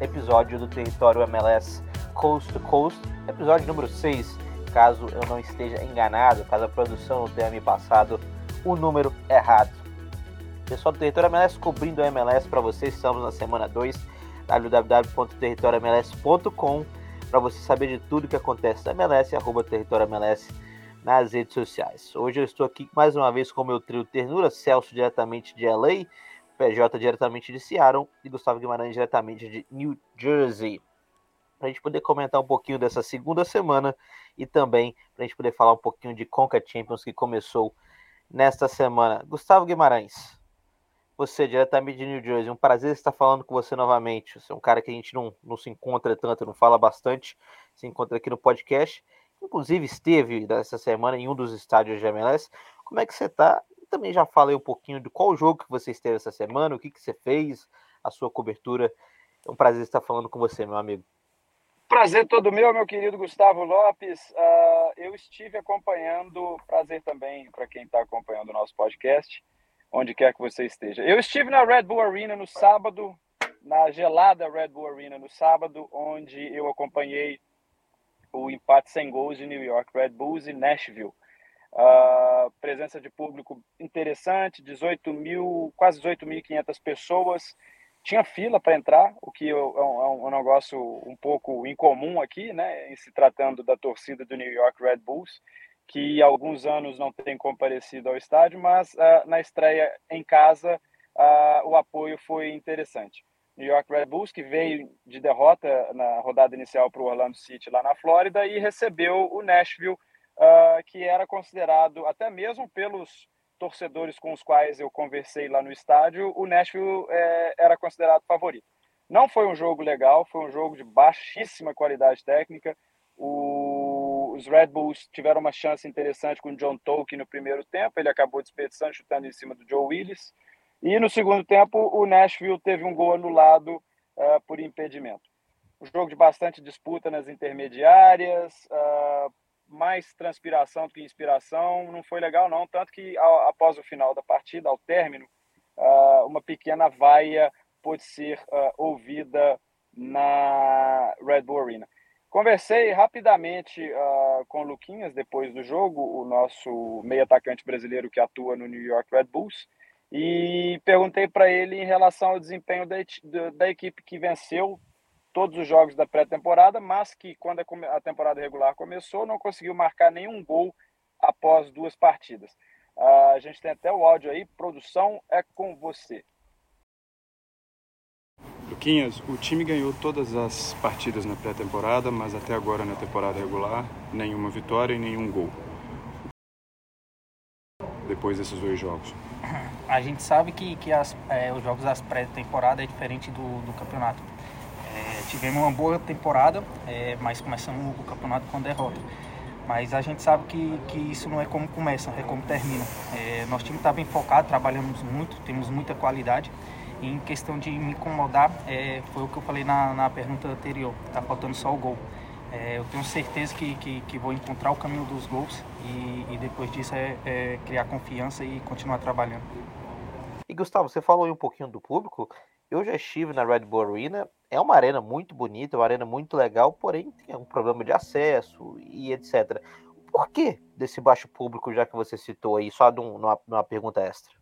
episódio do Território MLS Coast to Coast, episódio número 6, caso eu não esteja enganado, caso a produção não tenha me passado o número errado. Pessoal do Território MLS cobrindo a MLS para vocês, estamos na semana 2, www.territoriomls.com para você saber de tudo que acontece na MLS, arroba Território MLS nas redes sociais. Hoje eu estou aqui mais uma vez com o meu trio Ternura, Celso diretamente de LA, PJ diretamente de Seattle e Gustavo Guimarães diretamente de New Jersey. Para a gente poder comentar um pouquinho dessa segunda semana e também para a gente poder falar um pouquinho de Conca Champions que começou nesta semana. Gustavo Guimarães, você diretamente de New Jersey, um prazer estar falando com você novamente. Você é um cara que a gente não, não se encontra tanto, não fala bastante, se encontra aqui no podcast inclusive esteve nessa semana em um dos estádios de MLS. Como é que você está? Também já falei um pouquinho de qual jogo que você esteve essa semana, o que, que você fez, a sua cobertura. É um prazer estar falando com você, meu amigo. Prazer todo meu, meu querido Gustavo Lopes. Uh, eu estive acompanhando, prazer também para quem está acompanhando o nosso podcast, onde quer que você esteja. Eu estive na Red Bull Arena no sábado, na gelada Red Bull Arena no sábado, onde eu acompanhei o empate sem gols de New York Red Bulls e Nashville. Uh, presença de público interessante, 18 mil, quase 18.500 pessoas. Tinha fila para entrar, o que é, é um, é um, negócio um pouco incomum aqui, né, em se tratando da torcida do New York Red Bulls, que há alguns anos não tem comparecido ao estádio, mas uh, na estreia em casa uh, o apoio foi interessante. New York Red Bulls, que veio de derrota na rodada inicial para o Orlando City lá na Flórida e recebeu o Nashville, uh, que era considerado, até mesmo pelos torcedores com os quais eu conversei lá no estádio, o Nashville é, era considerado favorito. Não foi um jogo legal, foi um jogo de baixíssima qualidade técnica. O, os Red Bulls tiveram uma chance interessante com o John Tolkien no primeiro tempo, ele acabou desperdiçando, chutando em cima do Joe Willis. E no segundo tempo, o Nashville teve um gol anulado uh, por impedimento. Um jogo de bastante disputa nas intermediárias, uh, mais transpiração do que inspiração. Não foi legal, não. Tanto que, ao, após o final da partida, ao término, uh, uma pequena vaia pôde ser ouvida na Red Bull Arena. Conversei rapidamente uh, com o Luquinhas depois do jogo, o nosso meio atacante brasileiro que atua no New York Red Bulls, e perguntei para ele em relação ao desempenho da, da equipe que venceu todos os jogos da pré-temporada, mas que quando a temporada regular começou não conseguiu marcar nenhum gol após duas partidas. Uh, a gente tem até o áudio aí, produção é com você. Luquinhas, o time ganhou todas as partidas na pré-temporada, mas até agora na temporada regular, nenhuma vitória e nenhum gol. Depois desses dois jogos a gente sabe que, que as, é, os jogos das pré-temporada é diferente do, do campeonato. Tivemos uma boa temporada, é, mas começamos o campeonato com derrota. Mas a gente sabe que, que isso não é como começa, é como termina. É, nosso time está bem focado, trabalhamos muito, temos muita qualidade. E em questão de me incomodar, é, foi o que eu falei na, na pergunta anterior, está faltando só o gol. É, eu tenho certeza que, que, que, vou encontrar o caminho dos gols e, e depois disso é, é, criar confiança e continuar trabalhando. E Gustavo, você falou aí um pouquinho do público. Eu já estive na Red Bull Arena. É uma arena muito bonita, uma arena muito legal, porém tem um problema de acesso e etc. Por que desse baixo público, já que você citou aí, só numa, numa pergunta extra?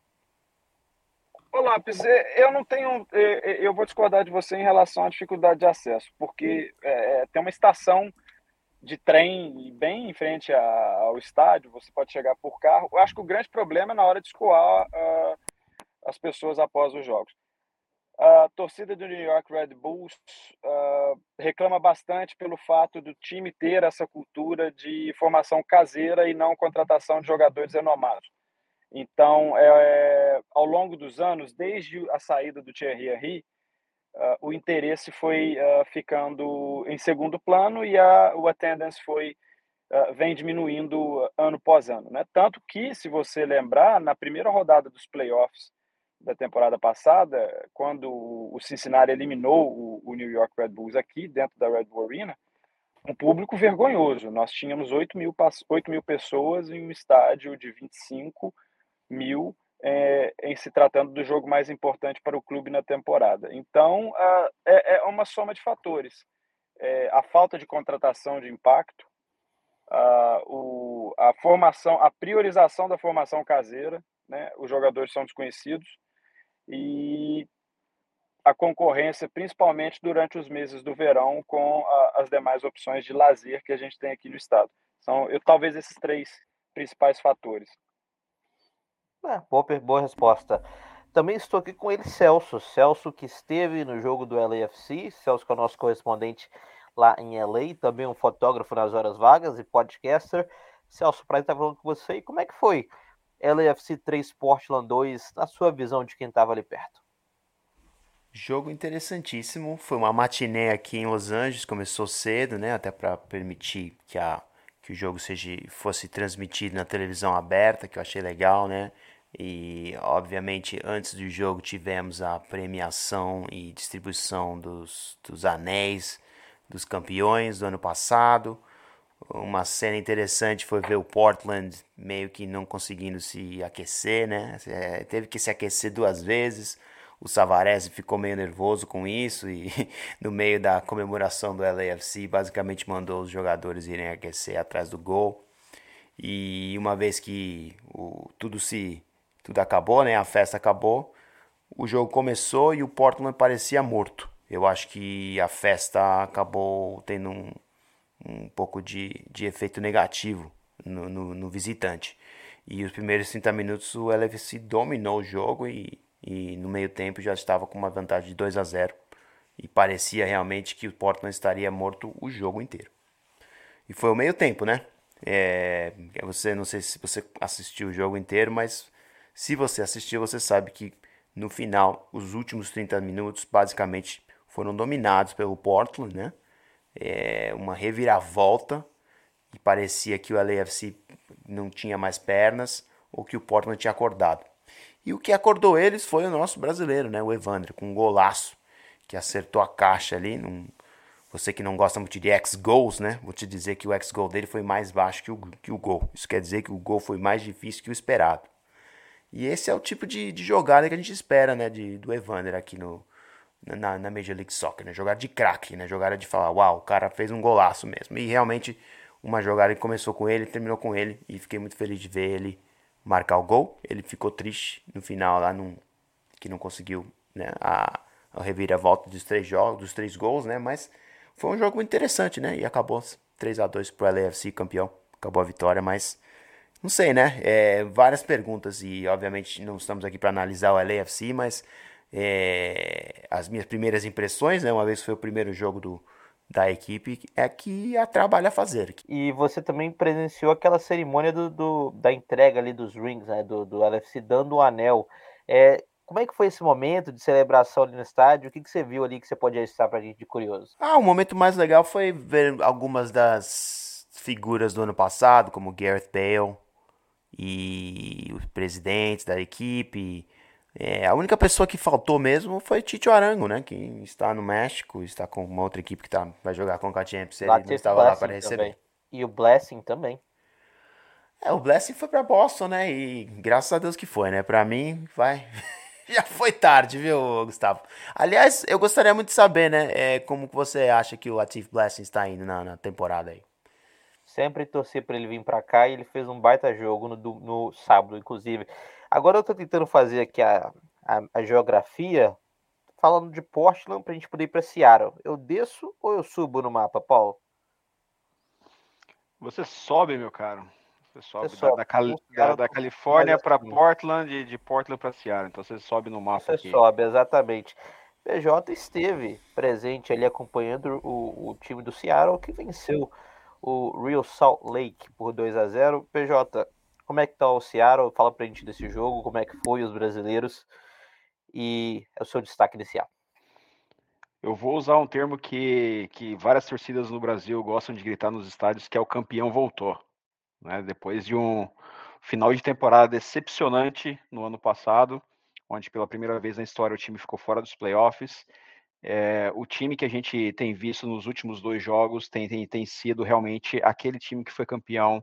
Ô Lápis, é, eu não tenho. É, é, eu vou discordar de você em relação à dificuldade de acesso, porque é, tem uma estação de trem bem em frente ao estádio, você pode chegar por carro. Eu acho que o grande problema é na hora de escoar uh, as pessoas após os jogos. A torcida do New York Red Bulls uh, reclama bastante pelo fato do time ter essa cultura de formação caseira e não contratação de jogadores renomados. Então, é, ao longo dos anos, desde a saída do Thierry Henry, uh, o interesse foi uh, ficando em segundo plano e a, o attendance foi vem diminuindo ano após ano. Né? Tanto que, se você lembrar, na primeira rodada dos playoffs da temporada passada, quando o Cincinnati eliminou o, New York Red Bulls aqui, dentro da Red Bull Arena, um público vergonhoso. Nós tínhamos 8 mil, 8 mil pessoas em um estádio de 25 mil é, em se tratando do jogo mais importante para o clube na temporada. Então, a, é, é, uma soma de fatores. É, a falta de contratação de impacto, a, o, a formação, a priorização da formação caseira, né? os jogadores são desconhecidos, e a concorrência, principalmente durante os meses do verão, com a, as demais opções de lazer que a gente tem aqui no estado. São eu, talvez esses três principais fatores. É, boa, resposta. Também estou aqui com ele, Celso. Celso que esteve no jogo do LAFC. Celso que é o nosso correspondente lá em LA, também um fotógrafo nas horas vagas e podcaster. Celso, prazer estar falando com você. E como é que foi LAFC 3 Portland 2, na sua visão de quem estava ali perto? Jogo interessantíssimo. Foi uma matiné aqui em Los Angeles, começou cedo, né? Até para permitir que, a, que o jogo seja, fosse transmitido na televisão aberta, que eu achei legal, né? E, obviamente, antes do jogo tivemos a premiação e distribuição dos, dos anéis dos campeões do ano passado. Uma cena interessante foi ver o Portland meio que não conseguindo se aquecer, né? É, teve que se aquecer duas vezes. O Savarese ficou meio nervoso com isso e no meio da comemoração do LAFC basicamente mandou os jogadores irem aquecer atrás do gol. E uma vez que o, tudo se tudo acabou, né? A festa acabou. O jogo começou e o Portland parecia morto. Eu acho que a festa acabou tendo um, um pouco de, de efeito negativo no, no, no visitante. E os primeiros 30 minutos o LFC dominou o jogo e, e no meio tempo já estava com uma vantagem de 2 a 0 e parecia realmente que o Portland estaria morto o jogo inteiro. E foi o meio tempo, né? É, você não sei se você assistiu o jogo inteiro, mas se você assistiu, você sabe que no final, os últimos 30 minutos basicamente foram dominados pelo Portland, né? É uma reviravolta e parecia que o LAFC não tinha mais pernas ou que o Portland tinha acordado. E o que acordou eles foi o nosso brasileiro, né? O Evandro, com um golaço que acertou a caixa ali. Num... Você que não gosta muito de X-goals, né? Vou te dizer que o X-goal dele foi mais baixo que o, que o gol. Isso quer dizer que o gol foi mais difícil que o esperado. E esse é o tipo de, de jogada que a gente espera, né, de, do Evander aqui no, na, na Major League Soccer, né? Jogada de craque, né? Jogada de falar, uau, o cara fez um golaço mesmo. E realmente uma jogada que começou com ele, terminou com ele e fiquei muito feliz de ver ele marcar o gol. Ele ficou triste no final lá num, que não conseguiu, né, a, a reviravolta dos três jogos, dos três gols, né? Mas foi um jogo interessante, né? E acabou 3 a 2 pro LAFC campeão. Acabou a vitória, mas não sei, né? É, várias perguntas e, obviamente, não estamos aqui para analisar o LAFC, mas é, as minhas primeiras impressões, né? Uma vez foi o primeiro jogo do, da equipe, é que a trabalha a fazer. E você também presenciou aquela cerimônia do, do, da entrega ali dos rings, né? Do, do LFC dando o anel. É, como é que foi esse momento de celebração ali no estádio? O que, que você viu ali que você pode registrar pra gente de curioso? Ah, o momento mais legal foi ver algumas das figuras do ano passado, como Gareth Bale, e os presidentes da equipe. É, a única pessoa que faltou mesmo foi Tito Arango, né? Que está no México, está com uma outra equipe que tá, vai jogar com a Champions. Ele não estava lá para receber. Também. E o Blessing também. É, o Blessing foi para Boston, né? E graças a Deus que foi, né? Para mim, vai. Já foi tarde, viu, Gustavo? Aliás, eu gostaria muito de saber, né? É, como você acha que o Latif Blessing está indo na, na temporada aí? Sempre torci para ele vir para cá e ele fez um baita jogo no, no sábado, inclusive. Agora eu estou tentando fazer aqui a, a, a, geografia, falando de Portland, para a gente poder ir para Seattle. Eu desço ou eu subo no mapa, Paulo? Você sobe, meu caro. Você sobe, você da, sobe. Da, Cali da, da, Califórnia para Portland e de Portland para Seattle. Então você sobe no mapa você aqui. sobe, exatamente. PJ esteve presente ali acompanhando o, o time do Seattle que venceu o Real Salt Lake por 2 a 0 PJ, como é que tá o Seattle? Fala pra gente desse jogo, como é que foi os brasileiros e é o seu destaque inicial. Eu vou usar um termo que, que várias torcidas no Brasil gostam de gritar nos estádios, que é o campeão voltou. Né? Depois de um final de temporada decepcionante no ano passado, onde pela primeira vez na história o time ficou fora dos playoffs, é, o time que a gente tem visto nos últimos dois jogos tem, tem, tem sido realmente aquele time que foi campeão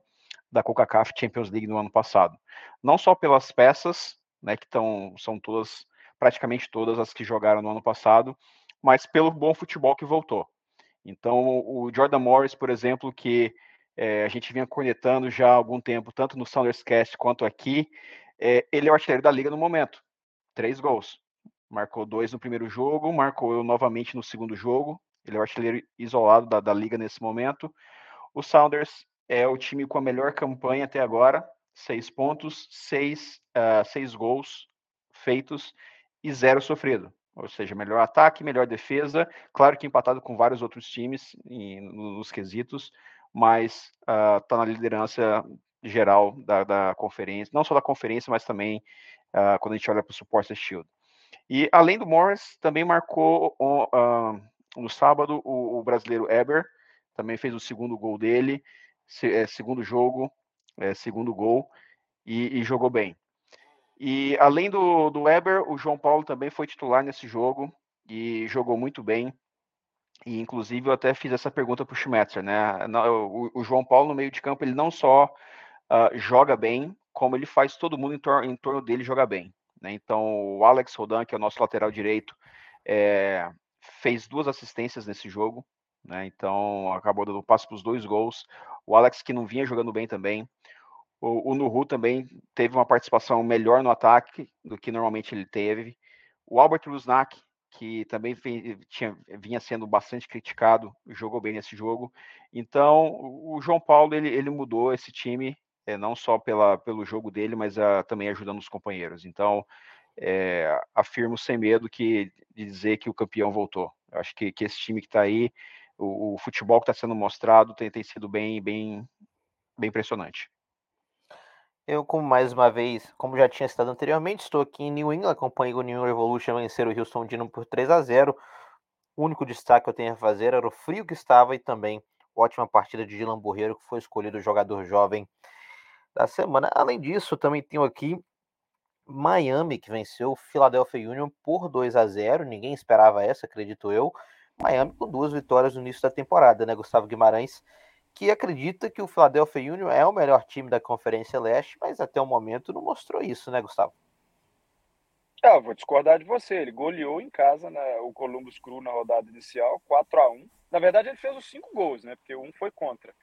da CONCACAF Champions League no ano passado. Não só pelas peças né, que estão são todas praticamente todas as que jogaram no ano passado, mas pelo bom futebol que voltou. Então, o Jordan Morris, por exemplo, que é, a gente vinha conectando já há algum tempo, tanto no Cast quanto aqui, é, ele é o artilheiro da liga no momento. Três gols. Marcou dois no primeiro jogo, marcou novamente no segundo jogo. Ele é o artilheiro isolado da, da liga nesse momento. O Sounders é o time com a melhor campanha até agora, seis pontos, seis, uh, seis gols feitos e zero sofrido. Ou seja, melhor ataque, melhor defesa. Claro que empatado com vários outros times em, nos quesitos, mas está uh, na liderança geral da, da, conferência, não só da conferência, mas também uh, quando a gente olha para o Support Shield. E além do Morris, também marcou no sábado o, o, brasileiro Eber, também fez o segundo gol dele, segundo jogo, é, segundo gol, e, e, jogou bem. E além do, do Weber, o João Paulo também foi titular nesse jogo e jogou muito bem. E inclusive eu até fiz essa pergunta para o Schmetzer, né? O, o, João Paulo no meio de campo ele não só uh, joga bem, como ele faz todo mundo em, tor em torno dele jogar bem. Né? Então o Alex Rodan, que é o nosso lateral direito, é, fez duas assistências nesse jogo, né? Então acabou dando passo para os dois gols. O Alex que não vinha jogando bem também. O, o Nuhu também teve uma participação melhor no ataque do que normalmente ele teve. O Albert Rusnak, que também tinha, vinha sendo bastante criticado, jogou bem nesse jogo. Então, o João Paulo ele, ele mudou esse time, é, não só pela, pelo jogo dele, mas uh, também ajudando os companheiros. Então, é, afirmo sem medo que, de dizer que o campeão voltou. Eu acho que, que esse time que está aí, o, o, futebol que está sendo mostrado tem, tem sido bem, bem, bem impressionante. Eu, como mais uma vez, como já tinha citado anteriormente, estou aqui em New England, acompanhei o New England Revolution vencer o Houston Dynamo por 3 a 0 O único destaque que eu tenho a fazer era o frio que estava e também ótima partida de Dylan Borreiro, que foi escolhido o jogador jovem da semana. Além disso, também tenho aqui Miami, que venceu o Philadelphia Union por 2 a 0 Ninguém esperava essa, acredito eu. Miami com duas vitórias no início da temporada, né? Gustavo Guimarães que acredita que o Philadelphia Union é o melhor time da Conferência Leste, mas até o momento não mostrou isso, né, Gustavo? É, eu vou discordar de você. Ele goleou em casa né, o Columbus Crew na rodada inicial, 4 a 1 Na verdade, ele fez os cinco gols, né? Porque um foi contra.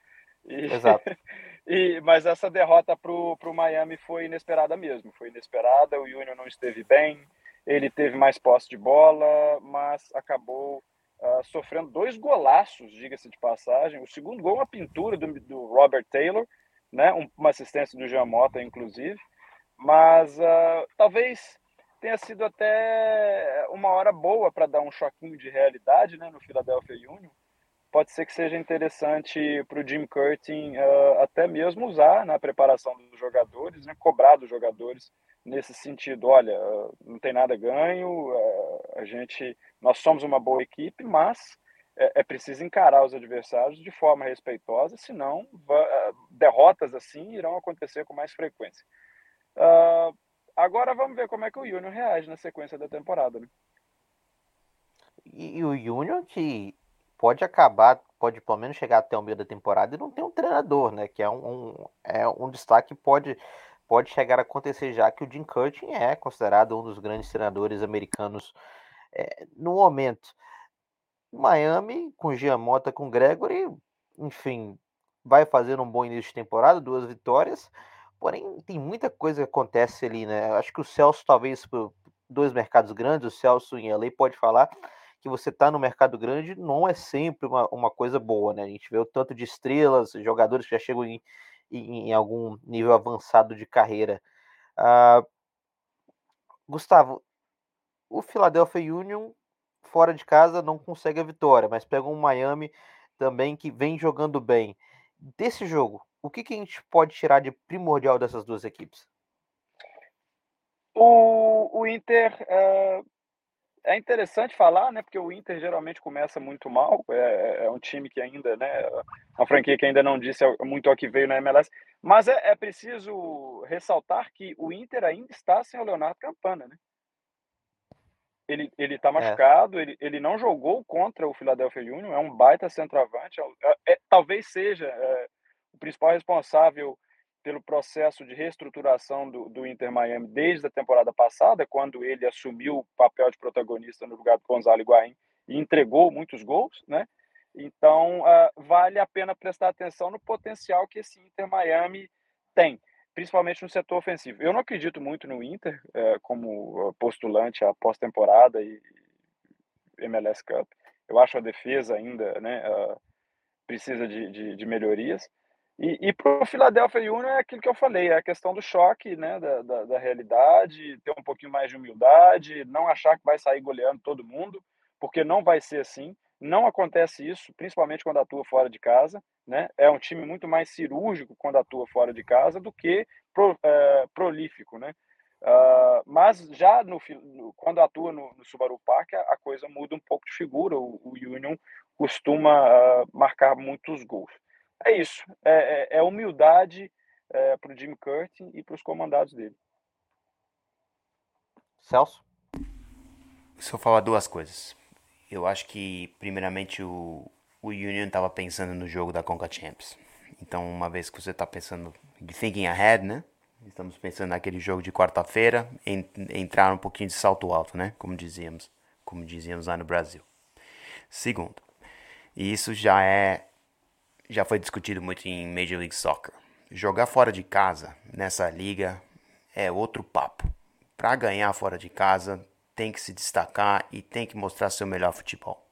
E, Exato. e, mas essa derrota para o Miami foi inesperada mesmo. Foi inesperada, o Union não esteve bem, ele teve mais posse de bola, mas acabou uh, sofrendo dois golaços, diga-se de passagem. O segundo gol, uma pintura do, do Robert Taylor, né? Um, uma assistência do Jean Mota, inclusive. Mas uh, talvez tenha sido até uma hora boa para dar um choquinho de realidade né, no Philadelphia Union. Pode ser que seja interessante para o Jim Curtin uh, até mesmo usar na preparação dos jogadores, né, cobrar dos jogadores nesse sentido. Olha, não tem nada ganho, a gente nós somos uma boa equipe, mas é, é preciso encarar os adversários de forma respeitosa, senão derrotas assim irão acontecer com mais frequência. Uh, agora vamos ver como é que o Júnior reage na sequência da temporada. Né? E, e o Júnior que pode acabar, pode pelo menos chegar até o meio da temporada e não tem um treinador, né? Que é um, um, é um destaque pode pode chegar a acontecer já que o Jim Curtin é considerado um dos grandes treinadores americanos é, no momento, Miami com Giamota, com Gregory, enfim, vai fazer um bom início de temporada, duas vitórias. Porém, tem muita coisa que acontece ali, né? Acho que o Celso, talvez, por dois mercados grandes, o Celso em LA pode falar que você tá no mercado grande não é sempre uma, uma coisa boa, né? A gente vê o tanto de estrelas, jogadores que já chegam em, em, algum nível avançado de carreira. Uh, Gustavo, o Philadelphia Union, fora de casa, não consegue a vitória, mas pega um Miami também que vem jogando bem. Desse jogo, o que, que a gente pode tirar de primordial dessas duas equipes? O, o Inter é, é, interessante falar, né? Porque o Inter geralmente começa muito mal. É, é, é um time que ainda, né? Uma franquia que ainda não disse muito ao que veio na MLS. Mas é, é preciso ressaltar que o Inter ainda está sem o Leonardo Campana, né? ele ele está é. machucado, é. ele, ele não jogou contra o Philadelphia Union, é um baita centroavante, é, talvez seja o principal responsável pelo processo de reestruturação do, do Inter Miami desde a temporada passada, quando ele assumiu o papel de protagonista no lugar do Gonzalo Higuaín e entregou muitos gols, né? Então, uh, vale a pena prestar atenção no potencial que esse Inter Miami tem, principalmente no setor ofensivo. Eu não acredito muito no Inter uh, como postulante à pós-temporada e MLS Cup. Eu acho a defesa ainda né, uh, precisa de, de, de melhorias. E, e para o Philadelphia Union é aquilo que eu falei, é a questão do choque, né, da, da, da, realidade, ter um pouquinho mais de humildade, não achar que vai sair goleando todo mundo, porque não vai ser assim. Não acontece isso, principalmente quando atua fora de casa. Né? É um time muito mais cirúrgico quando atua fora de casa do que pro, é, prolífico. Né? Uh, mas já no, quando atua no, no Subaru Park, a, a, coisa muda um pouco de figura. O, o Union costuma uh, marcar muitos gols. É isso. É, é, é humildade é, para o Jim Curtin e para os comandados dele. Celso? Só falar duas coisas. Eu acho que, primeiramente, o, o Union estava pensando no jogo da Conca Champions. Então, uma vez que você está pensando, thinking ahead, né? Estamos pensando naquele jogo de quarta-feira, entrar um pouquinho de salto alto, né? Como dizíamos, como dizíamos lá no Brasil. Segundo, e isso já é já foi discutido muito em Major League Soccer. Jogar fora de casa nessa liga é outro papo. Para ganhar fora de casa, tem que se destacar e tem que mostrar seu melhor futebol.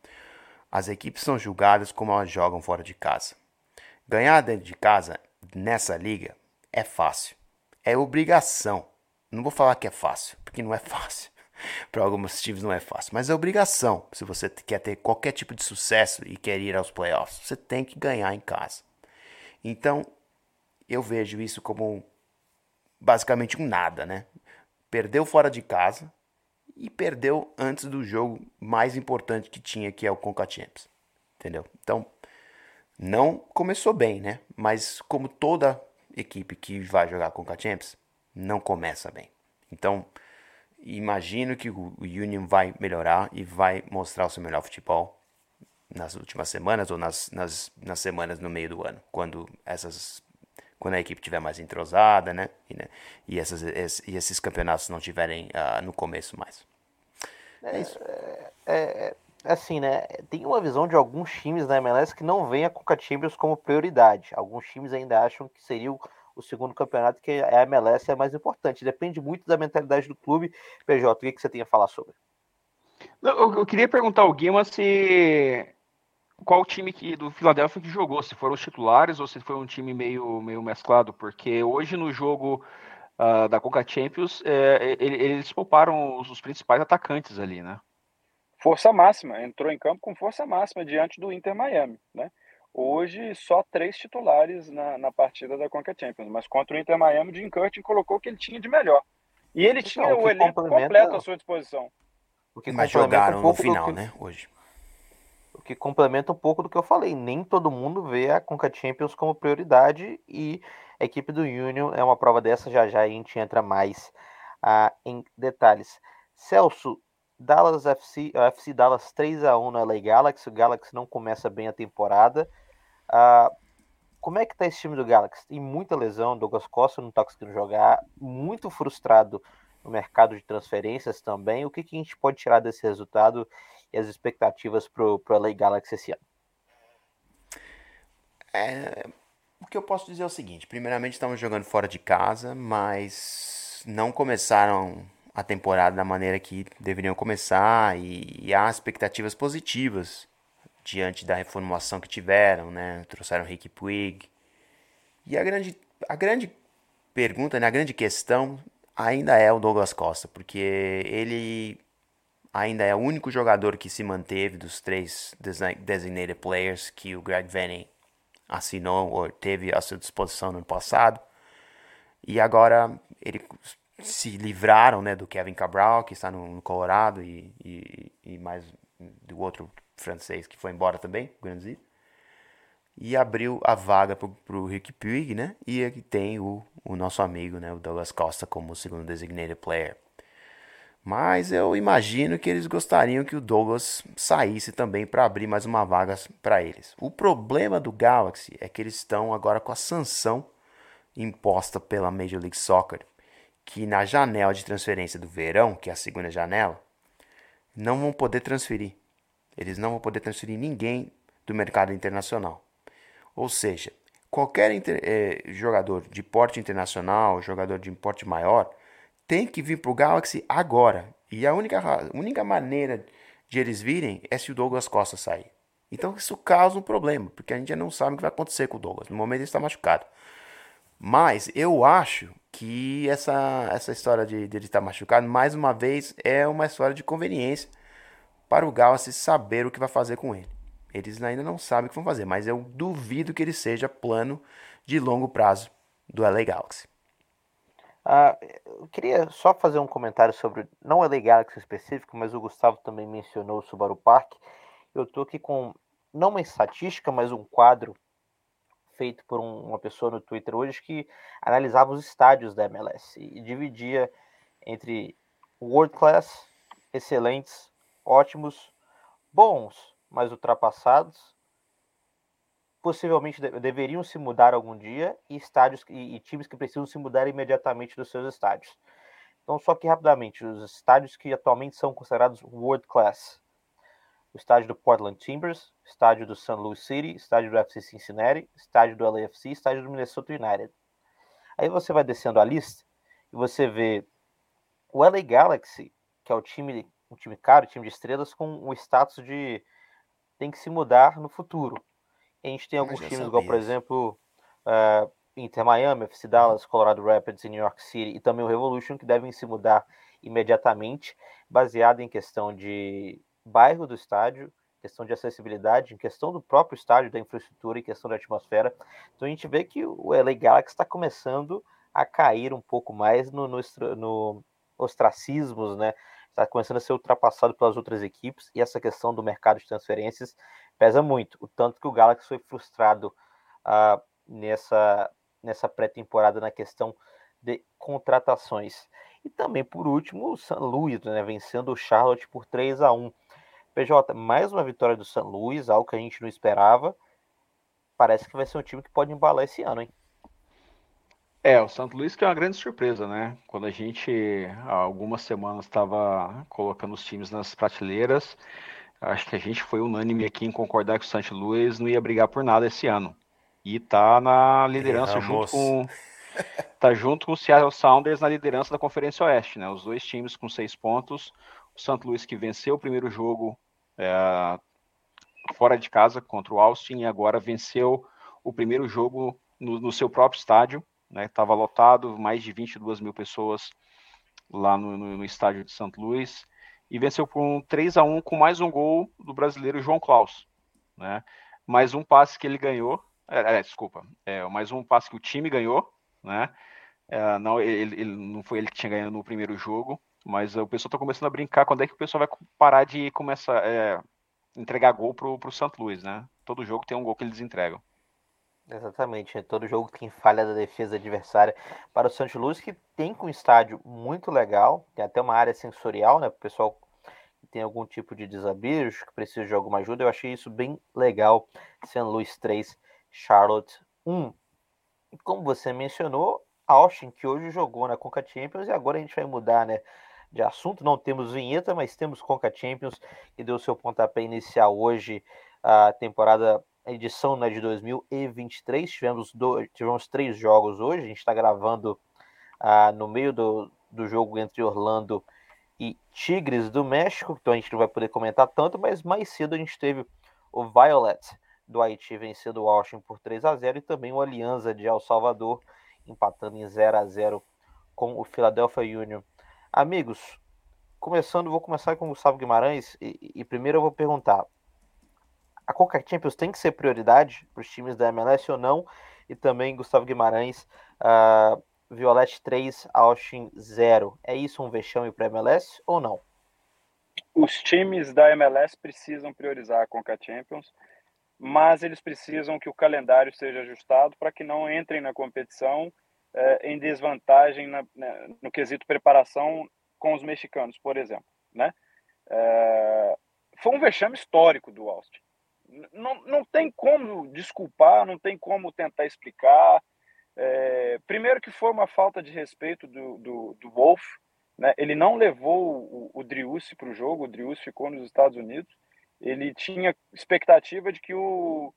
As equipes são julgadas como elas jogam fora de casa. Ganhar dentro de casa nessa liga é fácil. É obrigação. Não vou falar que é fácil, porque não é fácil. Para alguns times não é fácil, mas é obrigação. Se você quer ter qualquer tipo de sucesso e quer ir aos playoffs, você tem que ganhar em casa. Então, eu vejo isso como basicamente um nada, né? Perdeu fora de casa e perdeu antes do jogo mais importante que tinha, que é o Conca Champions. Entendeu? Então, não começou bem, né? Mas como toda equipe que vai jogar Conca Champions, não começa bem. Então, imagino que o Union vai melhorar e vai mostrar o seu melhor futebol nas últimas semanas ou nas, nas, nas semanas no meio do ano, quando essas quando a equipe tiver mais entrosada, né? E, né? e, essas, e esses campeonatos não tiverem uh, no começo mais. É, isso. É, é, é, assim, né? Tem uma visão de alguns times da MLS que não veem a Coca Champions como prioridade. Alguns times ainda acham que seria o o segundo campeonato, que é a MLS é mais importante. Depende muito da mentalidade do clube. PJ, o que, que você tem a falar sobre? Eu, eu queria perguntar ao Guima se qual time que, do Philadelphia que jogou, se foram os titulares ou se foi um time meio, meio mesclado, porque hoje no jogo uh, da Coca Champions é, eles pouparam os, os, principais atacantes ali, né? Força máxima, entrou em campo com força máxima diante do Inter Miami, né? Hoje, só três titulares na, na partida da Conca Champions, mas contra o Inter Miami, o Jim Curtin colocou o que ele tinha de melhor. E ele então, tinha o, o elenco completo à sua disposição. O que mas jogaram um no final, que... né, hoje. O que complementa um pouco do que eu falei. Nem todo mundo vê a Conca Champions como prioridade e a equipe do Union é uma prova dessa. Já já a gente entra mais ah, em detalhes. Celso, Dallas FC, FC Dallas 3 a 1 no LA Galaxy. O Galaxy não começa bem a temporada. Uh, como é que tá esse time do Galaxy? Tem muita lesão, Douglas Costa não tá conseguindo jogar, muito frustrado no mercado de transferências também. O que, que a gente pode tirar desse resultado e as expectativas para o LA Galaxy esse ano? É, o que eu posso dizer é o seguinte: primeiramente, estamos jogando fora de casa, mas não começaram a temporada da maneira que deveriam começar e, e há expectativas positivas diante da reformulação que tiveram, né? Trouxeram Rick Puig. E a grande, a grande pergunta, né? a grande questão ainda é o Douglas Costa, porque ele ainda é o único jogador que se manteve dos três designated players que o Greg Venning assinou ou teve à sua disposição no ano passado. E agora ele se livraram né, do Kevin Cabral, que está no, Colorado, e, e, e mais do outro francês que foi embora também, Granzi, e abriu a vaga para o Rick Puig, né? E aqui tem o, o nosso amigo, né? O Douglas Costa como segundo designated player. Mas eu imagino que eles gostariam que o Douglas saísse também para abrir mais uma vaga para eles. O problema do Galaxy é que eles estão agora com a sanção imposta pela Major League Soccer, que na janela de transferência do verão, que é a segunda janela, não vão poder transferir. Eles não vão poder transferir ninguém do mercado internacional. Ou seja, qualquer inter, eh, jogador de porte internacional, jogador de porte maior, tem que vir para o Galaxy agora. E a única, única maneira de eles virem é se o Douglas Costa sair. Então isso causa um problema, porque a gente já não sabe o que vai acontecer com o Douglas. No momento ele está machucado. Mas eu acho que essa, essa história de, de ele estar machucado, mais uma vez, é uma história de conveniência para o Galaxy saber o que vai fazer com ele. Eles ainda não sabem o que vão fazer, mas eu duvido que ele seja plano de longo prazo do LA Galaxy. Uh, eu queria só fazer um comentário sobre, não o LA Galaxy específico, mas o Gustavo também mencionou o Subaru Park. Eu estou aqui com, não uma estatística, mas um quadro feito por um, uma pessoa no Twitter hoje que analisava os estádios da MLS e dividia entre world class, excelentes, ótimos, bons, mas ultrapassados, possivelmente deveriam se mudar algum dia e estádios e, e, times que precisam se mudar imediatamente dos seus estádios. Então, só que rapidamente, os estádios que atualmente são considerados world class. O estádio do Portland Timbers, estádio do St. Louis City, estádio do FC Cincinnati, estádio do LAFC, estádio do Minnesota United. Aí você vai descendo a lista e você vê o LA Galaxy, que é o time, um time caro, um time de estrelas, com o status de tem que se mudar no futuro. A gente tem alguns times, igual, por exemplo, uh, Inter Miami, FC Dallas, Colorado Rapids e New York City, e também o Revolution, que devem se mudar imediatamente, baseado em questão de bairro do estádio, questão de acessibilidade, em questão do próprio estádio, da infraestrutura e questão da atmosfera. Então a gente vê que o LA Galaxy está começando a cair um pouco mais no, no, no ostracismos, né? Está começando a ser ultrapassado pelas outras equipes e essa questão do mercado de transferências pesa muito. O tanto que o Galaxy foi frustrado uh, nessa, nessa pré-temporada na questão de contratações. E também, por último, o San Luis, né, vencendo o Charlotte por 3 a 1 PJ, mais uma vitória do San Luis, algo que a gente não esperava. Parece que vai ser um time que pode embalar esse ano, hein? É, o Santo Luís que é uma grande surpresa, né? Quando a gente, há algumas semanas, estava colocando os times nas prateleiras, Acho que a gente foi unânime aqui em concordar que o Santos Luiz não ia brigar por nada esse ano. E tá na liderança junto com. tá junto com o Seattle Sounders na liderança da Conferência Oeste, né? Os dois times com seis pontos. O Santo Luiz que venceu o primeiro jogo é, fora de casa contra o Austin e agora venceu o primeiro jogo no, no seu próprio estádio, né? Estava lotado, mais de 22 mil pessoas lá no, no, no estádio de Santo Luís e venceu por um 3 a 1 com mais um gol do brasileiro João Klaus, né? Mais um passe que ele ganhou, é, é, desculpa, é, mais um passe que o time ganhou, né? É, não, ele, ele, não foi ele que tinha ganhado no primeiro jogo, mas o pessoal está começando a brincar quando é que o pessoal vai parar de começar é, entregar gol pro, pro Santo Luiz, né? Todo jogo tem um gol que eles entregam. Exatamente, né? todo jogo tem falha da defesa adversária para o Santos Luz, que tem um estádio muito legal, tem até uma área sensorial, né? Para o pessoal que tem algum tipo de desabijo, que precisa de alguma ajuda. Eu achei isso bem legal. St. Louis 3, Charlotte 1. E como você mencionou, Austin, que hoje jogou na Conca Champions, e agora a gente vai mudar, né? De assunto, não temos vinheta, mas temos Conca Champions, que deu seu pontapé inicial hoje, a temporada edição né, de 2023. Tivemos, dois, tivemos três jogos hoje. A gente está gravando ah, no meio do, do jogo entre Orlando e Tigres do México, então a gente não vai poder comentar tanto, mas mais cedo a gente teve o Violet do Haiti vencendo o Austin por 3 a 0 e também o Alianza de El Salvador empatando em 0 a 0 com o Philadelphia Union. Amigos, começando, vou começar com o Gustavo Guimarães e, e primeiro eu vou perguntar: a Conca Champions tem que ser prioridade para os times da MLS ou não? E também Gustavo Guimarães, uh, Violette 3, Austin 0. É isso um vexame para a MLS ou não? Os times da MLS precisam priorizar a Conca Champions, mas eles precisam que o calendário seja ajustado para que não entrem na competição eh, em desvantagem na, né, no quesito preparação com os mexicanos, por exemplo. Né? Eh, foi um vexame histórico do Austin não, não tem como desculpar, não tem como tentar explicar. É, primeiro que foi uma falta de respeito do, do, do Wolf, né? ele não levou o, o Driussi para o jogo, o Driussi ficou nos Estados Unidos, ele tinha expectativa de que o,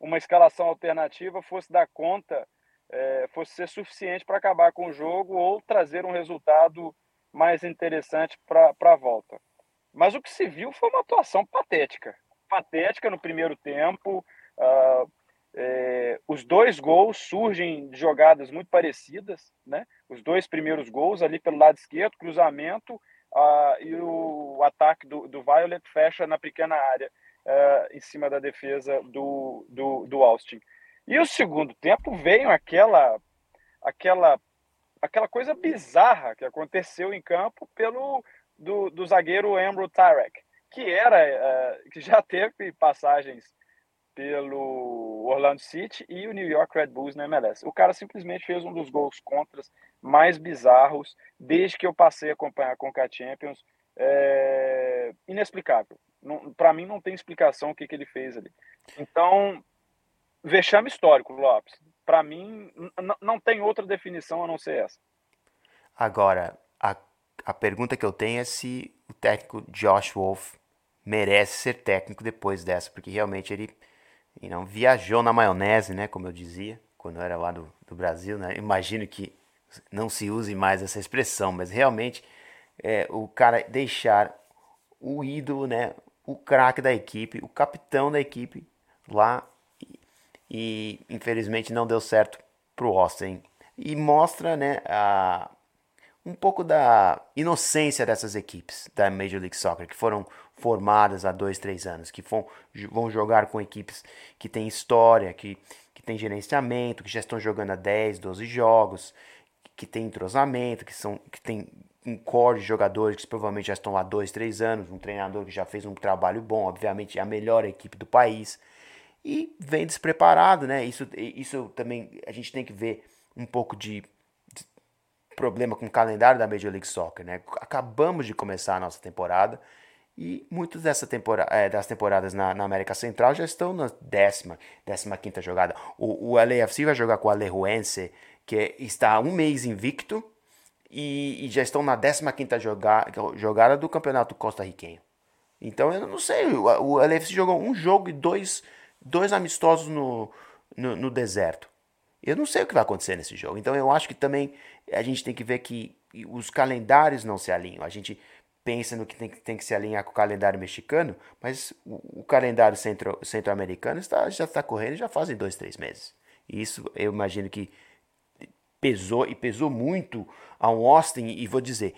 uma escalação alternativa fosse dar conta, é, fosse ser suficiente para acabar com o jogo ou trazer um resultado mais interessante para a volta. Mas o que se viu foi uma atuação patética. Patética no primeiro tempo, uh, é, os dois gols surgem de jogadas muito parecidas, né? Os dois primeiros gols ali pelo lado esquerdo, cruzamento uh, e o, ataque do, do Violet fecha na pequena área uh, em cima da defesa do, do, do Austin. E o segundo tempo veio aquela aquela aquela coisa bizarra que aconteceu em campo pelo do, do zagueiro Amro Tarek, que era uh, que já teve passagens pelo Orlando City e o New York Red Bulls na MLS. O cara simplesmente fez um dos gols contras mais bizarros desde que eu passei a acompanhar a Conca Champions. É... inexplicável. Para mim não tem explicação o que, que ele fez ali. Então, vexame histórico, Lopes. Para mim não tem outra definição a não ser essa. Agora, a, a pergunta que eu tenho é se o técnico Josh Wolf merece ser técnico depois dessa, porque realmente ele não viajou na maionese, né? Como eu dizia, quando eu era lá do, do Brasil, né? Imagino que não se use mais essa expressão, mas realmente é, o cara deixar o ídolo, né? O craque da equipe, o capitão da equipe lá e, e infelizmente não deu certo pro Austin. E mostra, né? A, um pouco da inocência dessas equipes da Major League Soccer, que foram formadas há dois, três anos, que vão, vão jogar com equipes que têm história, que, que têm gerenciamento, que já estão jogando há 10, 12 jogos, que têm entrosamento, que, são, que tem um core de jogadores que provavelmente já estão há dois, três anos, um treinador que já fez um trabalho bom, obviamente é a melhor equipe do país, e vem despreparado, né? Isso, isso também a gente tem que ver um pouco de problema com o calendário da Major League Soccer, né? Acabamos de começar a nossa temporada e muitas dessa é, das temporadas na, na, América Central já estão na décima, décima quinta jogada. O, o LAFC vai jogar com o Alejuense, que está um mês invicto e, e já estão na décima quinta joga, jogada do campeonato costarriquenho. Então eu não sei, o, o LAFC jogou um jogo e dois, dois amistosos no, no, no deserto. Eu não sei o que vai acontecer nesse jogo. Então eu acho que também a gente tem que ver que os calendários não se alinham. A gente pensa no que tem, tem que se alinhar com o calendário mexicano, mas o, o calendário centro, centro-americano está, já está correndo já fazem dois, três meses. E isso eu imagino que pesou e pesou muito ao Austin, e vou dizer,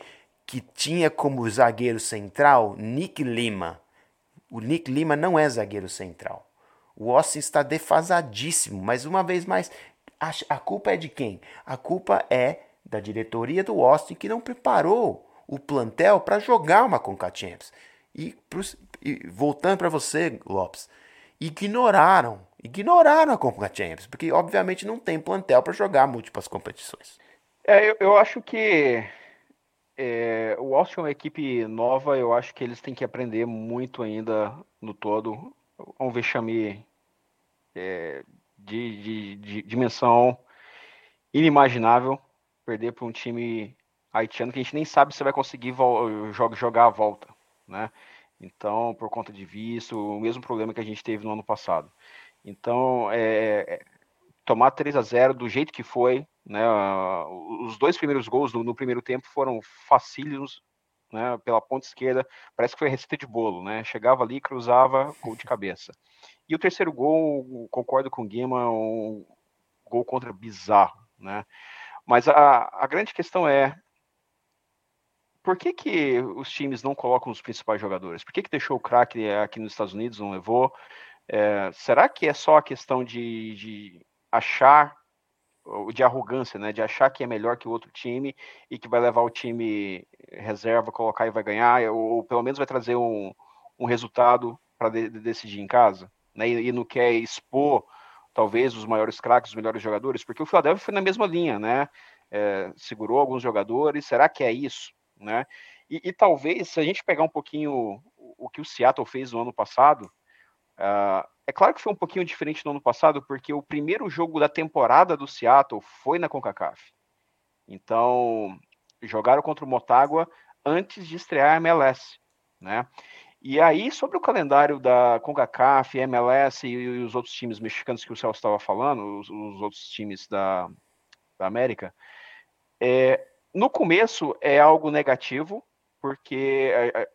que tinha como zagueiro central Nick Lima. O Nick Lima não é zagueiro central. O Austin está defasadíssimo, mas uma vez mais, a, a culpa é de quem? A culpa é da diretoria do Austin que não preparou o plantel para jogar uma Conca Champions. E, e voltando para você, Lopes, ignoraram, ignoraram a Conca Champions, porque obviamente não tem plantel para jogar múltiplas competições. É, eu, eu acho que é, o Austin é uma equipe nova, eu acho que eles têm que aprender muito ainda no todo. Um vexame é, de, de, de dimensão inimaginável perder para um time haitiano que a gente nem sabe se vai conseguir jogar a volta, né? Então, por conta de visto, o mesmo problema que a gente teve no ano passado. Então, é, é tomar 3 a 0 do jeito que foi, né? Os dois primeiros gols no, no primeiro tempo foram facílimos, né? Pela ponta esquerda, parece que foi receita de bolo, né? Chegava ali, cruzava, gol de cabeça. E o terceiro gol, concordo com o Guima, um gol contra bizarro, né? Mas a, a grande questão é por que, que os times não colocam os principais jogadores? Por que, que deixou o craque aqui nos Estados Unidos, não levou? É, será que é só a questão de, de achar, de arrogância, né? De achar que é melhor que o outro time e que vai levar o time reserva, colocar e vai ganhar, ou, ou pelo menos vai trazer um, um resultado para de, de decidir em casa? né, e, e não quer expor talvez os maiores craques, os melhores jogadores, porque o Philadelphia foi na mesma linha, né? É, segurou alguns jogadores, será que é isso, né? E, e, talvez, se a gente pegar um pouquinho o, o, que o Seattle fez no ano passado, Uh, é claro que foi um pouquinho diferente no ano passado, porque o primeiro jogo da temporada do Seattle foi na CONCACAF. Então, jogaram contra o Motagua antes de estrear a MLS, né? E aí, sobre o calendário da CONCACAF, MLS e, e os outros times mexicanos que o Celso estava falando, os, os, outros times da, da América, é, no começo é algo negativo, porque é,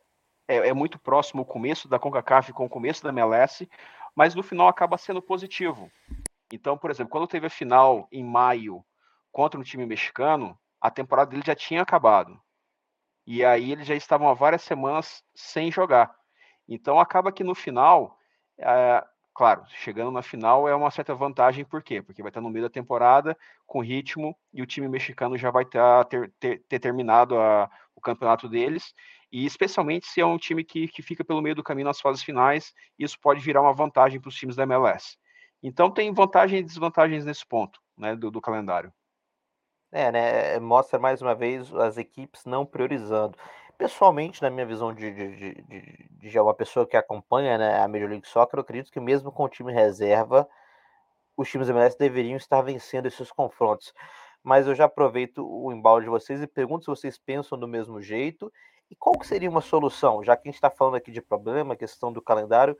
é, é, muito próximo o começo da CONCACAF com o começo da MLS, mas no final acaba sendo positivo. Então, por exemplo, quando teve a final em maio contra um time mexicano, a temporada dele já tinha acabado. E aí eles já estavam há várias semanas sem jogar. Então acaba que no final, é, claro, chegando na final é uma certa vantagem, por quê? Porque vai estar no meio da temporada, com ritmo, e o time mexicano já vai ter, ter, ter, ter terminado a, o campeonato deles, e especialmente se é um time que, que fica pelo meio do caminho nas fases finais, isso pode virar uma vantagem para os times da MLS. Então tem vantagens e desvantagens nesse ponto né, do, do calendário. É, né? Mostra mais uma vez as equipes não priorizando. Pessoalmente, na minha visão de, de, de, de, uma pessoa que acompanha né, a Major League Soccer, eu acredito que mesmo com o time reserva, os times MLS deveriam estar vencendo esses confrontos. Mas eu já aproveito o embalo de vocês e pergunto se vocês pensam do mesmo jeito e qual que seria uma solução, já que a gente está falando aqui de problema, questão do calendário,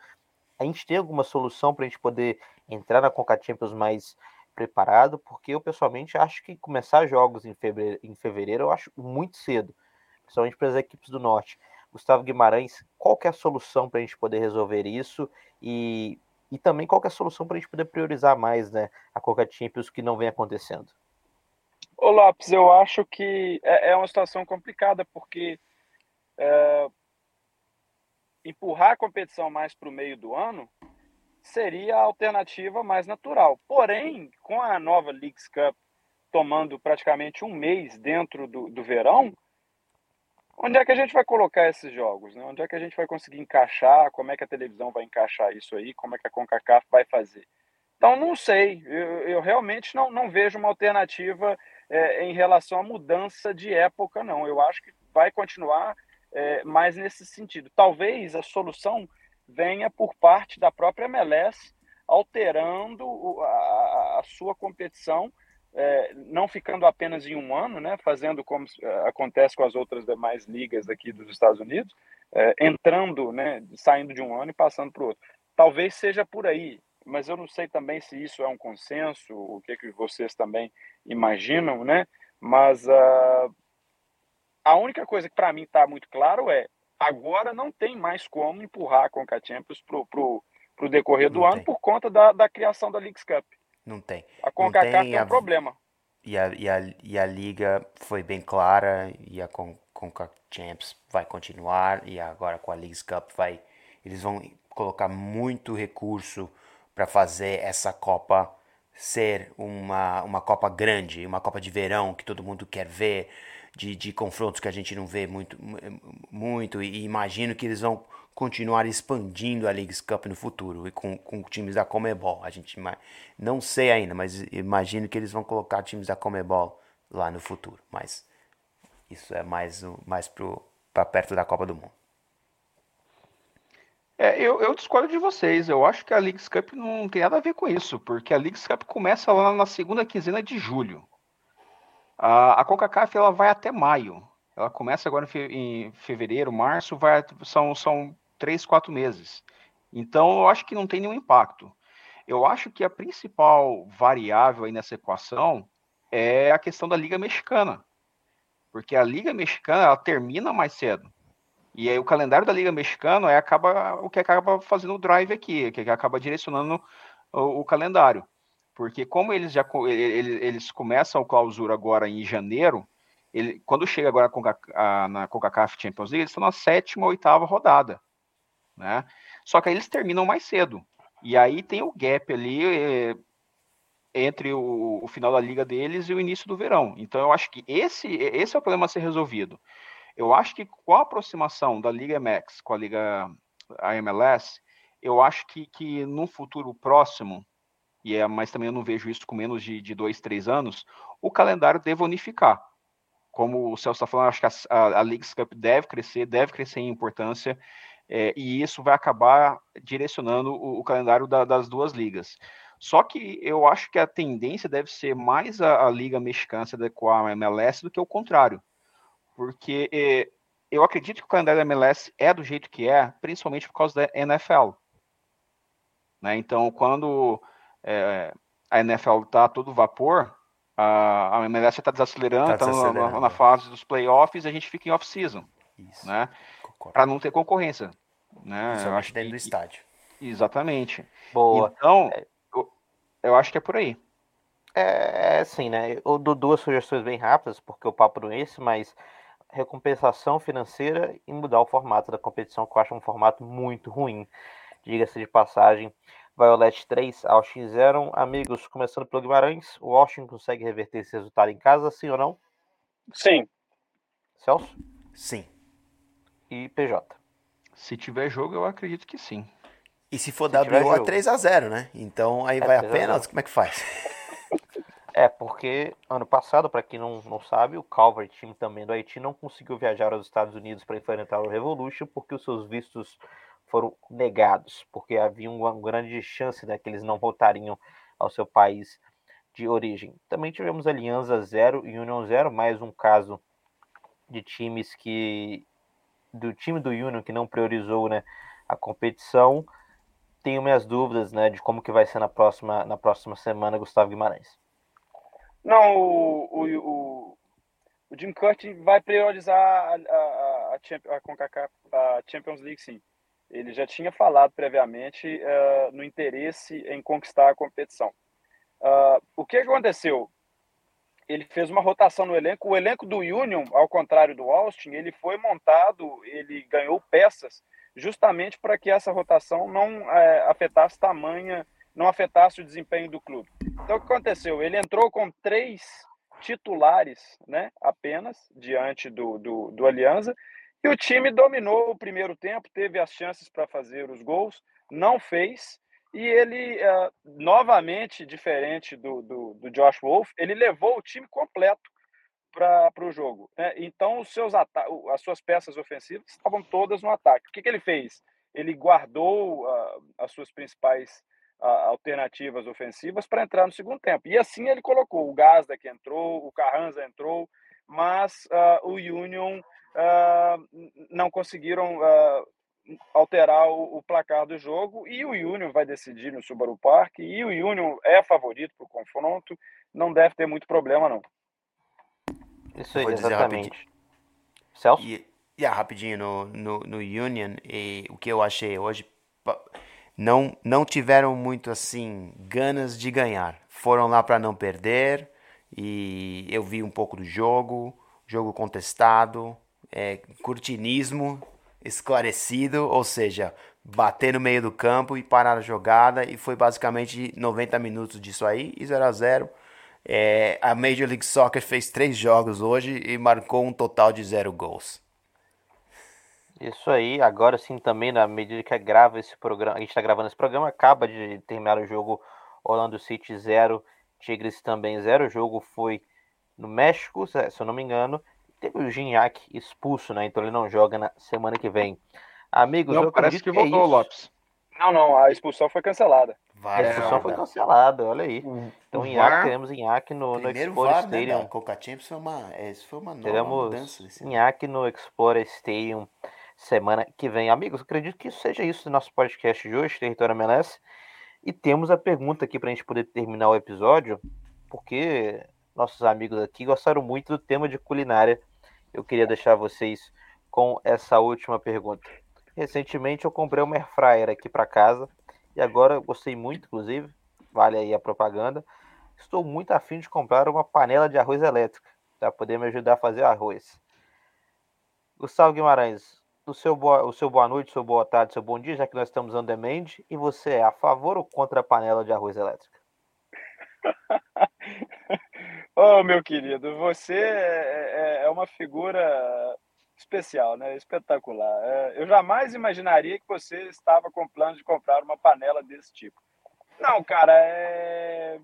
a gente tem alguma solução para a gente poder entrar na Conca Champions mais preparado, porque eu pessoalmente acho que começar jogos em fevereiro, em fevereiro eu acho muito cedo, principalmente para as equipes do norte. Gustavo Guimarães, qual é a solução para a gente poder resolver isso e, e também qual é a solução para a gente poder priorizar mais né, a Coca Champions que não vem acontecendo? Ô Lopes, eu acho que é, é uma situação complicada porque é, empurrar a competição mais para o meio do ano seria a alternativa mais natural. Porém, com a nova Leagues Cup tomando praticamente um mês dentro do, do verão, onde é que a gente vai colocar esses jogos? Né? Onde é que a gente vai conseguir encaixar? Como é que a televisão vai encaixar isso aí? Como é que a CONCACAF vai fazer? Então, não sei. Eu, eu realmente não, não vejo uma alternativa é, em relação à mudança de época, não. Eu acho que vai continuar é, mais nesse sentido. Talvez a solução venha por parte da própria MLS, alterando a, a sua competição, é, não ficando apenas em um ano, né, fazendo como é, acontece com as outras demais ligas aqui dos Estados Unidos, é, entrando, né, saindo de um ano e passando para o outro. Talvez seja por aí, mas eu não sei também se isso é um consenso, o que, que vocês também imaginam, né? Mas uh, a única coisa que para mim está muito claro é Agora não tem mais como empurrar a Conca Champions pro, pro decorrer do não ano tem. por conta da, da criação da Leagues Cup. Não tem. A CONCACAF tem, tem um a, problema. E a, e, a, e a liga foi bem clara e a Con, Conca Champions vai continuar e agora com a Leagues Cup vai eles vão colocar muito recurso para fazer essa Copa ser uma, uma Copa grande, uma Copa de verão que todo mundo quer ver, de, de confrontos que a gente não vê muito, muito e imagino que eles vão continuar expandindo a Leagues Cup no futuro e com, com times da Comebol. A gente não sei ainda, mas imagino que eles vão colocar times da Comebol lá no futuro. Mas isso é mais, mais para perto da Copa do Mundo. É, eu, eu, discordo de vocês. Eu acho que a Leagues Cup não tem nada a ver com isso, porque a Leagues Cup começa lá na segunda quinzena de julho. A, a CONCACAF ela vai até maio. Ela começa agora em fevereiro, março, vai, são, são três, quatro meses. Então, eu acho que não tem nenhum impacto. Eu acho que a principal variável aí nessa equação é a questão da Liga Mexicana. Porque a Liga Mexicana ela termina mais cedo. E aí o calendário da Liga Mexicana é acaba, o que acaba fazendo o drive aqui, que acaba direcionando o, o calendário. Porque como eles já eles, eles começam a clausura agora em janeiro, ele, quando chega agora a, na CONCACAF Champions League, eles estão na sétima, oitava rodada, né? Só que aí eles terminam mais cedo. E aí tem o gap ali é, entre o, o, final da liga deles e o início do verão. Então eu acho que esse, esse é o problema a ser resolvido. Eu acho que com a aproximação da Liga MX com a Liga AMLS, eu acho que, que no futuro próximo e é, mas também eu não vejo isso com menos de, de dois, três anos, o calendário deve unificar. Como o Celso está falando, acho que a, a, a Cup deve crescer, deve crescer em importância. É, e isso vai acabar direcionando o, o calendário da, das duas ligas. Só que eu acho que a tendência deve ser mais a, a Liga Mexicana se adequar à MLS do que o contrário. Porque é, eu acredito que o calendário da MLS é do jeito que é, principalmente por causa da NFL. Né? Então, quando é, a NFL está todo vapor, a, a MLS está desacelerando, está tá na, na, fase dos playoffs, a gente fica em off-season. Né? Para não ter concorrência. Né? Eu acho dentro que, do estádio. Exatamente. Boa. Então, eu, eu acho que é por aí. É, é assim, né? Eu dou duas sugestões bem rápidas, porque o papo não é esse, mas recompensação financeira e mudar o formato da competição, que eu acho um formato muito ruim. Diga-se de passagem. Violet 3, Austin 0. Amigos, começando pelo Guimarães, o Austin consegue reverter esse resultado em casa, sim ou não? Sim. Celso? Sim. E PJ? Se tiver jogo, eu acredito que sim. E se for se WO, é 3x0, né? Então aí é vai a pena, como é que faz? É, porque ano passado, para quem não, não sabe, o Calvary, time também do Haiti, não conseguiu viajar aos Estados Unidos para enfrentar o Revolution porque os seus vistos foram negados, porque havia uma grande chance né, que eles não voltariam ao seu país de origem. Também tivemos Aliança 0 e Union 0, mais um caso de times que do time do Union que não priorizou né, a competição. Tenho minhas dúvidas né, de como que vai ser na próxima, na próxima semana, Gustavo Guimarães. Não, o, o, o, o Jim Curtin vai priorizar a, a, a, a, Champions League, sim. Ele já tinha falado previamente uh, no interesse em conquistar a competição. Uh, o que aconteceu? Ele fez uma rotação no elenco. O elenco do Union, ao contrário do Austin, ele foi montado, ele ganhou peças justamente para que essa rotação não é, afetasse tamanha não afetasse o desempenho do clube. Então, o que aconteceu? Ele entrou com três titulares né, apenas diante do, do, do Alianza e o time dominou o primeiro tempo, teve as chances para fazer os gols, não fez. E ele, uh, novamente, diferente do, do, do, Josh Wolf, ele levou o time completo para o jogo. Né? Então, os seus as suas peças ofensivas estavam todas no ataque. O que, que ele fez? Ele guardou uh, as suas principais alternativas ofensivas para entrar no segundo tempo. E assim ele colocou o Gazda que entrou, o Carranza entrou, mas uh, o Union uh, não conseguiram uh, alterar o, o, placar do jogo e o Union vai decidir no Subaru Park e o Union é favorito para o confronto, não deve ter muito problema não. Isso aí, exatamente. Celso? E, e rapidinho no, no, no Union, e, o que eu achei hoje não, não tiveram muito assim ganas de ganhar. Foram lá para não perder e eu vi um pouco do jogo, jogo contestado, é, curtinismo esclarecido, ou seja, bater no meio do campo e parar a jogada e foi basicamente 90 minutos disso aí e 0 a 0. É, a Major League Soccer fez três jogos hoje e marcou um total de zero gols. Isso aí, agora sim também, na medida que grava esse programa, a gente está gravando esse programa, acaba de terminar o jogo Orlando City 0, Tigres também 0. O jogo foi no México, se eu não me engano. Teve o Gignac expulso, né? Então ele não joga na semana que vem. Amigos, não, eu parece que voltou é o Lopes. Não, não, a expulsão foi cancelada. a expulsão foi cancelada, olha aí. então, em VAR, teremos Inhaque no, no Explorer VAR, né, Stadium. Né, Coca Champions foi uma, é, foi uma nova teremos mudança. Inhaque no Explorer Stadium semana que vem. Amigos, acredito que isso seja isso do nosso podcast de hoje, Território MLS. E temos a pergunta aqui para a gente poder terminar o episódio, porque nossos amigos aqui gostaram muito do tema de culinária. Eu queria deixar vocês com essa última pergunta. Recentemente eu comprei uma air fryer aqui para casa e agora gostei muito, inclusive, vale aí a propaganda. Estou muito afim de comprar uma panela de arroz elétrica para poder me ajudar a fazer arroz. Gustavo Guimarães, o seu, boa, o seu boa noite, seu boa tarde, seu bom dia, já que nós estamos on demand, e você é a favor ou contra a panela de arroz elétrica? Oh, meu querido, você é, é, é, uma figura especial, né? espetacular. É, eu jamais imaginaria que você estava com plano de comprar uma panela desse tipo. Não, cara, é...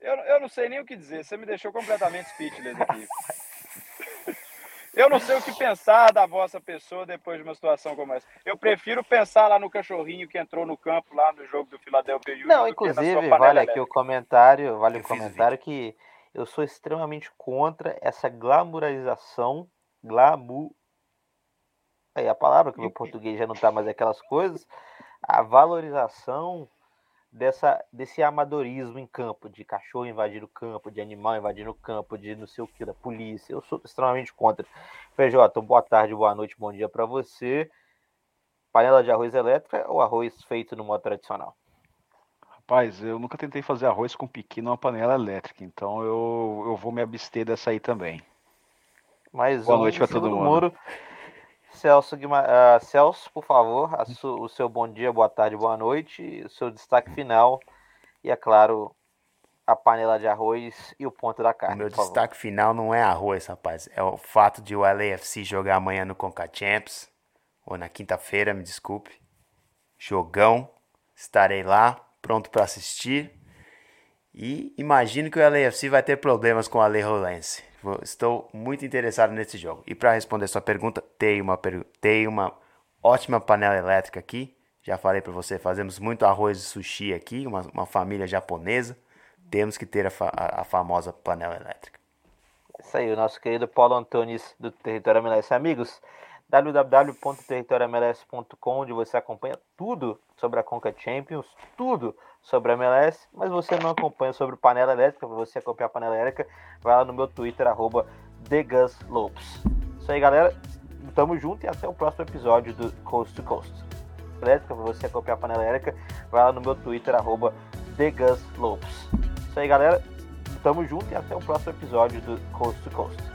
eu, eu não sei nem o que dizer. Você me deixou completamente speechless aqui. Eu não sei o que pensar da vossa pessoa depois de uma situação como essa. Eu prefiro pensar lá no cachorrinho que entrou no campo lá no jogo do Philadelphia Union. Não, inclusive, vale aqui o comentário, vale o comentário que eu sou extremamente contra essa glamorização, glamour. Aí a palavra que o meu português já não tá mais aquelas coisas, a valorização dessa, desse amadorismo em campo, de cachorro invadir o campo, de animal invadir o campo, de não sei o que, da polícia. Eu sou extremamente contra. PJ, boa tarde, boa noite, bom dia para você. Panela de arroz elétrica ou arroz feito no modo tradicional? Rapaz, eu nunca tentei fazer arroz com piqui numa panela elétrica, então eu, eu vou me abster dessa aí também. Mais boa noite para todo mundo. Muro. Celso, uh, Celso, por favor, su, o seu bom dia, boa tarde, boa noite, o seu destaque final e, é claro, a panela de arroz e o ponto da carne. O meu destaque favor. final não é arroz, rapaz, é o fato de o LAFC jogar amanhã no Conca Champs, ou na quinta-feira, me desculpe. Jogão, estarei lá, pronto para assistir. E imagino que o LAFC vai ter problemas com a Lei Rolense. Estou muito interessado nesse jogo. E para responder sua pergunta, tem uma, tem uma ótima panela elétrica aqui. Já falei para você, fazemos muito arroz e sushi aqui, uma, uma família japonesa. Temos que ter a, fa a, famosa panela elétrica. Isso aí, o nosso querido Paulo Antunes do Território MLS. Amigos, www.territoriomls.com, onde você acompanha tudo sobre a Conca Champions, tudo sobre a MLS, mas você não acompanha sobre panela elétrica, para você acompanhar a panela elétrica, vai lá no meu Twitter, arroba TheGusLopes. Isso aí, galera. Tamo junto e até o próximo episódio do Coast to Coast. Elétrica, para você acompanhar a panela elétrica, vai lá no meu Twitter, arroba TheGusLopes. Isso aí, galera. Tamo junto e até o próximo episódio do Coast to Coast.